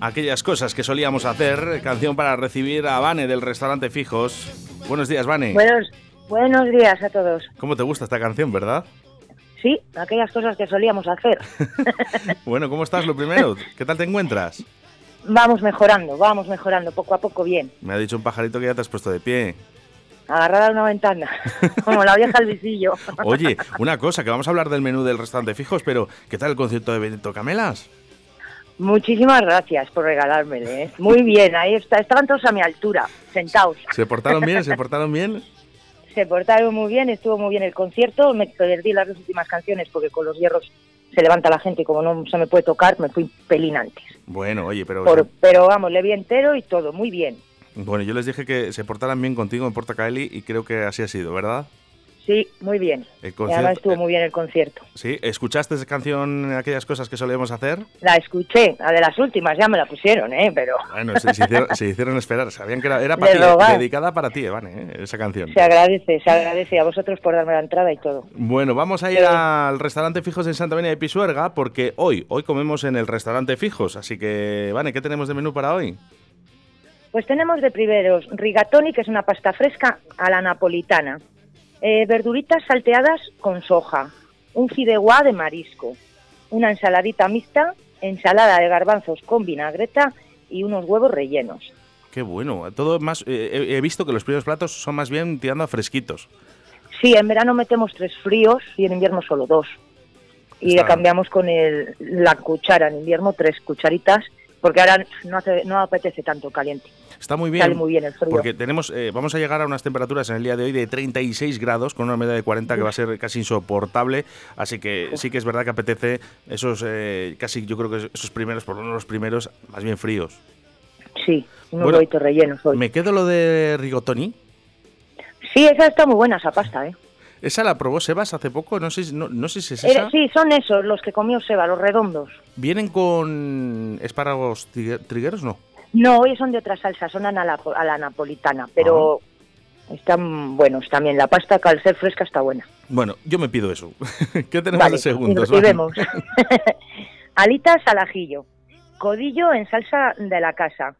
Aquellas cosas que solíamos hacer, canción para recibir a Vane del restaurante Fijos. Buenos días, Vane. Buenos, buenos días a todos. ¿Cómo te gusta esta canción, verdad? Sí, aquellas cosas que solíamos hacer. bueno, ¿cómo estás lo primero? ¿Qué tal te encuentras? Vamos mejorando, vamos mejorando, poco a poco bien. Me ha dicho un pajarito que ya te has puesto de pie. Agarrada a una ventana, como la vieja al visillo. Oye, una cosa, que vamos a hablar del menú del restaurante Fijos, pero ¿qué tal el concierto de Benito Camelas? Muchísimas gracias por regalármele. ¿eh? Muy bien, ahí está. Estaban todos a mi altura, sentados. ¿Se portaron bien? ¿Se portaron bien? Se portaron muy bien, estuvo muy bien el concierto. Me perdí las dos últimas canciones porque con los hierros se levanta la gente y como no se me puede tocar, me fui pelín antes. Bueno, oye, pero... pero vamos, le vi entero y todo, muy bien. Bueno, yo les dije que se portaran bien contigo en Porta Caeli y creo que así ha sido, ¿verdad? Sí, muy bien. El concierto, estuvo muy bien el concierto. ¿Sí? ¿Escuchaste esa canción, aquellas cosas que solíamos hacer? La escuché, la de las últimas, ya me la pusieron, ¿eh? Pero... Bueno, se, hicieron, esperar, sabían que era, para ti, dedicada para ti, Vane, ¿eh? esa canción. Se agradece, se agradece a vosotros por darme la entrada y todo. Bueno, vamos a ir al restaurante Fijos en Santa María de Pisuerga, porque hoy, hoy comemos en el restaurante Fijos, así que, Vane, ¿qué tenemos de menú para hoy? Pues tenemos de primeros rigatoni, que es una pasta fresca a la napolitana. Eh, verduritas salteadas con soja, un fideuá de marisco, una ensaladita mixta, ensalada de garbanzos con vinagreta y unos huevos rellenos. Qué bueno. Todo más. Eh, he visto que los primeros platos son más bien tirando a fresquitos. Sí, en verano metemos tres fríos y en invierno solo dos. Y cambiamos con el, la cuchara. En invierno tres cucharitas porque ahora no, no apetece tanto caliente. Está muy bien. muy bien el frío. Porque tenemos, eh, vamos a llegar a unas temperaturas en el día de hoy de 36 grados con una humedad de 40 que va a ser casi insoportable. Así que sí que es verdad que apetece esos, eh, casi yo creo que esos primeros, por lo menos los primeros, más bien fríos. Sí, unos bueno, rellenos hoy. ¿Me quedo lo de rigotoni? Sí, esa está muy buena, esa pasta, ¿eh? ¿Esa la probó Sebas hace poco? No sé, no, no sé si es eh, esa. sí, son esos los que comió Seba, los redondos. ¿Vienen con espárragos trigueros? No. No, hoy son de otra salsa, son a la, napolitana, pero ah. están buenos también. La pasta, al ser fresca, está buena. Bueno, yo me pido eso. ¿Qué tenemos de segundos? Y vemos. Alitas al ajillo, codillo en salsa de la casa,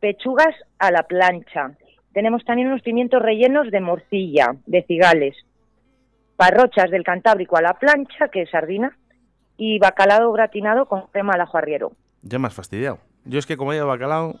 pechugas a la plancha. Tenemos también unos pimientos rellenos de morcilla, de cigales, parrochas del Cantábrico a la plancha, que es sardina, y bacalao gratinado con crema al ajo arriero. Ya me has fastidiado. Yo es que como he bacalao...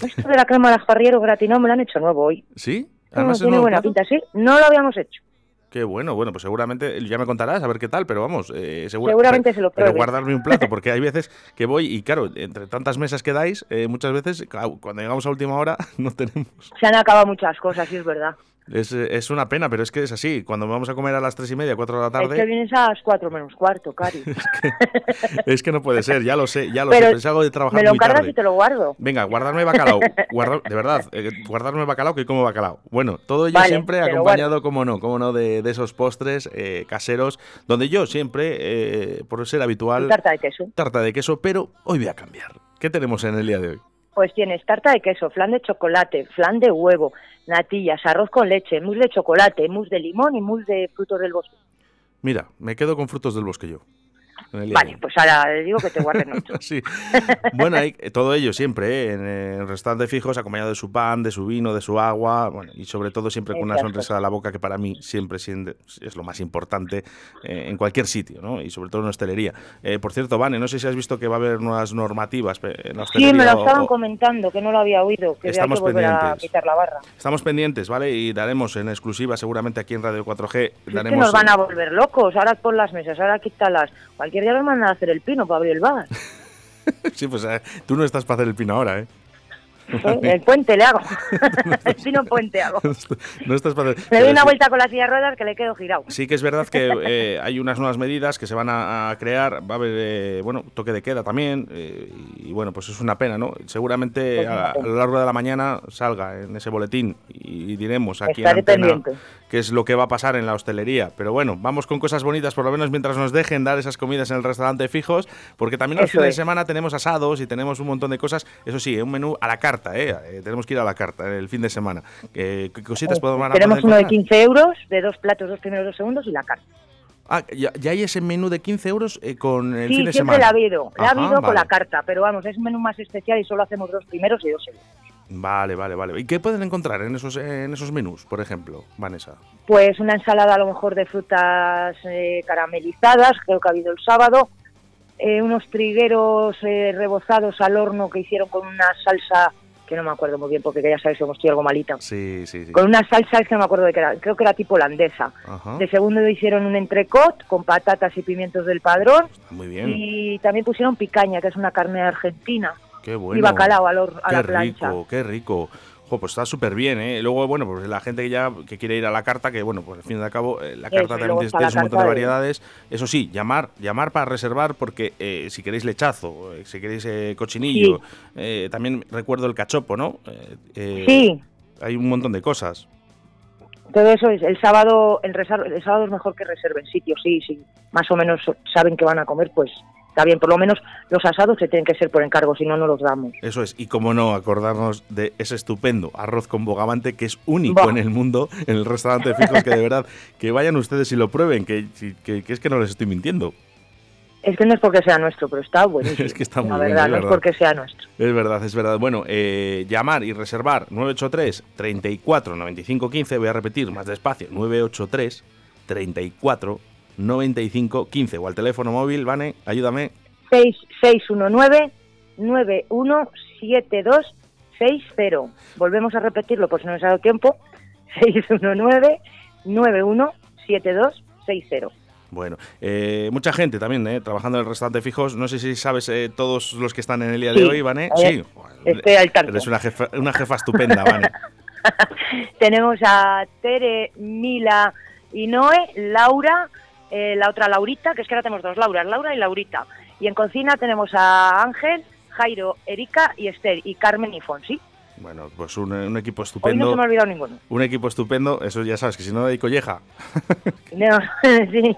Esto de la crema al ajo arriero gratinado me lo han hecho nuevo hoy. ¿Sí? Además tiene buena pinta, sí. No lo habíamos hecho. Qué bueno, bueno, pues seguramente ya me contarás a ver qué tal, pero vamos, eh, seguramente se lo Pero guardarme un plato, porque hay veces que voy y claro, entre tantas mesas que dais, eh, muchas veces cuando llegamos a última hora no tenemos. Se han acabado muchas cosas, sí es verdad. Es, es, una pena, pero es que es así. Cuando vamos a comer a las tres y media, cuatro de la tarde. Es que vienes a las cuatro menos cuarto, Cari. es, que, no puede ser, ya lo sé, ya lo sé. Es algo de trabajar me lo encargas y te lo guardo. Venga, guardarme bacalao. de verdad, eh, guardarme bacalao que como bacalao. Bueno, todo ello siempre acompañado, como no, como no, de, de esos postres eh, caseros, donde yo siempre, eh, por ser habitual. tarta de queso. Tarta de queso, pero hoy voy a cambiar. ¿Qué tenemos en el día de hoy? Pues tienes tarta de queso, flan de chocolate, flan de huevo, natillas, arroz con leche, mousse de chocolate, mousse de limón y mousse de frutos del bosque. Mira, me quedo con frutos del bosque yo. Vale, pues ahora le digo que te guarden otro. sí. Bueno, hay, todo ello siempre ¿eh? en el restaurante fijos, acompañado de su pan, de su vino, de su agua, bueno, y sobre todo siempre con una sonrisa a la boca, que para mí siempre es lo más importante eh, en cualquier sitio, ¿no? Y sobre todo en hostelería. Eh, por cierto, Vane, no sé si has visto que va a haber nuevas normativas en la hostelería. Sí, me lo estaban comentando, que no lo había oído, que estamos que pendientes. a quitar la barra. Estamos pendientes, ¿vale? Y daremos en exclusiva seguramente aquí en Radio 4G. Daremos, que nos van a volver locos, ahora pon las mesas, ahora quítalas. Cualquier día nos mandan a hacer el pino para abrir el bar. sí, pues eh, tú no estás para hacer el pino ahora, ¿eh? El puente le hago. el pino puente hago. No estás para... Le doy una vuelta con la silla de ruedas que le quedo girado. Sí que es verdad que eh, hay unas nuevas medidas que se van a, crear. Va a haber, eh, bueno, toque de queda también. Eh, y bueno, pues es una pena, ¿no? Seguramente pues a, lo largo de la mañana salga en ese boletín y, diremos aquí en Antena qué es lo que va a pasar en la hostelería. Pero bueno, vamos con cosas bonitas, por lo menos mientras nos dejen dar esas comidas en el restaurante fijos, porque también los fines de semana tenemos asados y tenemos un montón de cosas. Eso sí, un menú a la carta ¿eh? ¿eh? tenemos que ir a la carta el fin de semana. ¿Qué, cositas podemos Tenemos uno de 15 euros, de dos platos, dos primeros, dos segundos y la carta. Ah, ya, ya hay ese menú de 15 euros eh, con el sí, fin de siempre semana. la ha habido, la ha habido con vale. la carta, pero vamos, es un menú más especial y solo hacemos dos primeros y dos segundos. Vale, vale, vale. ¿Y qué pueden encontrar en esos, en esos menús, por ejemplo, Vanessa? Pues una ensalada a lo mejor de frutas eh, caramelizadas, creo que ha habido el sábado, eh, unos trigueros eh, rebozados al horno que hicieron con una salsa que no me acuerdo muy bien porque ya sabéis que estoy algo malita. Sí, sí, sí. Con una salsa es que no me acuerdo de qué era, creo que era tipo holandesa. Ajá. De segundo hicieron un entrecot con patatas y pimientos del padrón Muy bien. y también pusieron picaña, que es una carne argentina, Qué bueno. y bacalao al hor- a qué la plancha. rico, qué rico. Jo, pues está súper bien, ¿eh? Luego, bueno, pues la gente que ya que quiere ir a la carta, que bueno, pues al fin y al cabo, eh, la Eso, carta también tiene, un montón de variedades. Eso sí, llamar, llamar para reservar, porque eh, si queréis lechazo, eh, si queréis cochinillo, también recuerdo el cachopo, ¿no? Sí, Hay un montón de cosas. todo eso es el sábado, el, el sábado es mejor que reserven sitio, sí, sí, más o menos saben que van a comer, pues está bien, por lo menos los asados se tienen que ser por encargo, si no, no los damos. Eso es, y como no, acordarnos de ese estupendo arroz con bogavante que es único en el mundo, en el restaurante fijos, que de verdad, que vayan ustedes y lo prueben, que, que, que es que no les estoy mintiendo. Es que no es porque sea nuestro, pero está buenísimo. Es que está muy La verdad, es no verdad. es porque sea nuestro. Es verdad, es verdad. Bueno, eh, llamar y reservar 983 34 95 15. Voy a repetir más despacio: 983 34 95 15. O al teléfono móvil, Vane, ayúdame. 6, 619 917260. Volvemos a repetirlo por si no nos ha dado tiempo. 619 917260. Bueno, eh, mucha gente también eh, trabajando en el restaurante fijos. No sé si sabes eh, todos los que están en el día de hoy, Vane. ver, Sí, Estoy al tanto. eres una jefa, una jefa estupenda, Vane. Tenemos a Tere, Mila y Noé, Laura, eh, la otra Laurita, que es que ahora tenemos dos Lauras, Laura y Laurita. Y en cocina tenemos a Ángel, Jairo, Erika y Esther, y Carmen y Fonsi. Bueno, pues un, un equipo Hoy no estupendo. se me ha olvidado ninguno. Un equipo estupendo. Eso ya sabes que si no hay colleja. No, sí.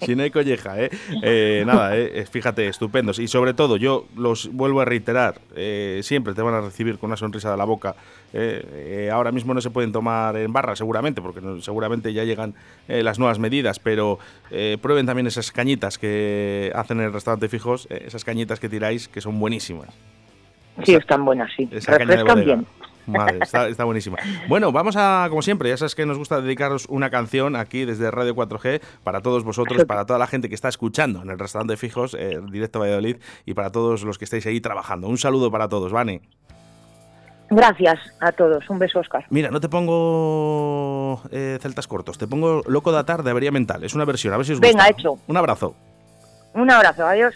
Si no hay colleja, ¿eh? Eh, nada, eh, fíjate, estupendos. Y sobre todo, yo los vuelvo a reiterar, eh, siempre te van a recibir con una sonrisa de la boca. Eh, eh, ahora mismo no se pueden tomar en barra, seguramente, porque no- seguramente ya llegan eh, las nuevas medidas, pero eh, prueben también esas cañitas que hacen en el restaurante fijos, eh, esas cañitas que tiráis, que son buenísimas. Sí, están buenas, sí. De Refrescan bien. Madre, está, está buenísima. Bueno, vamos a, como siempre, ya sabes que nos gusta dedicaros una canción aquí desde Radio 4G para todos vosotros, para toda la gente que está escuchando en el restaurante fijos, eh, directo a Valladolid, y para todos los que estáis ahí trabajando. Un saludo para todos, Vane. Gracias a todos. Un beso, Oscar. Mira, no te pongo eh, celtas cortos, te pongo Loco da Tarde, Avería Mental. Es una versión, a ver si os gusta. Venga, hecho. Un abrazo. Un abrazo, adiós.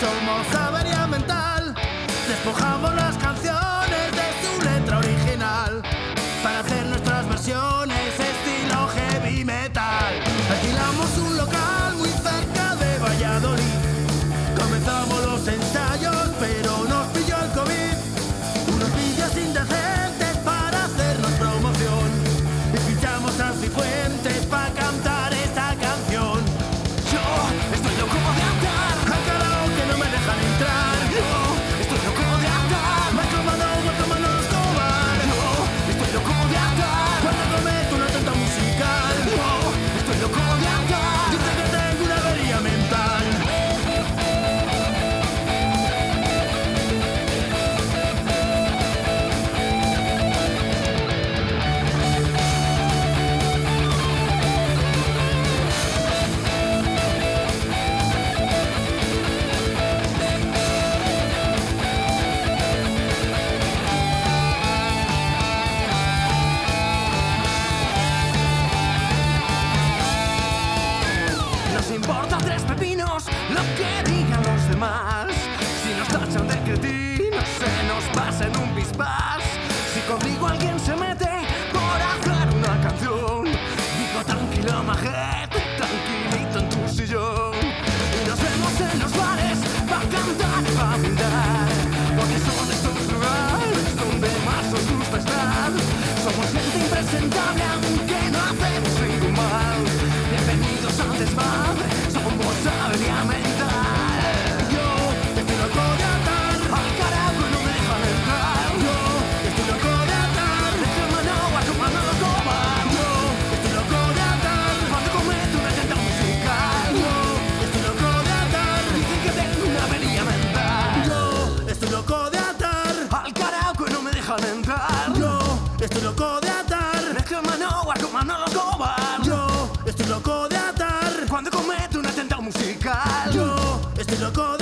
Somos avería mental, despojamos las canciones. Demás. Si nos tachan de cretinos, se nos pasa en un bispás. Si conmigo alguien se mete por hacer una canción, digo tranquilo, majete, tranquilito en tu sillón. Y nos vemos en los bares para cantar y para brindar, porque son estos lugares donde más os gusta estar. Somos gente impresentable, aunque no hacemos ningún mal. Bienvenidos al desmadre, estoy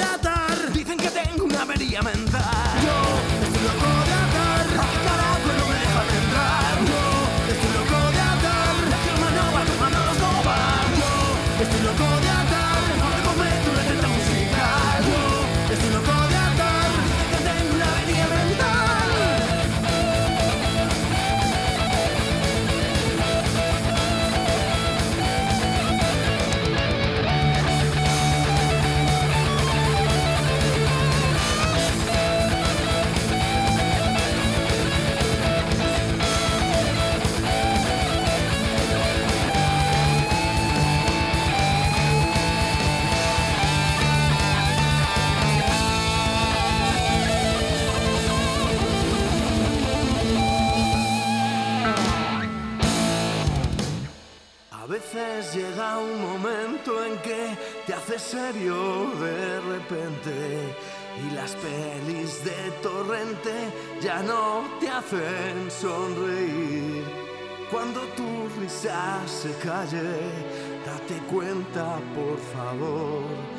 veces llega un momento en que te haces serio de repente y las pelis de torrente ya no te hacen sonreír. Cuando tu risa se calle, date cuenta por favor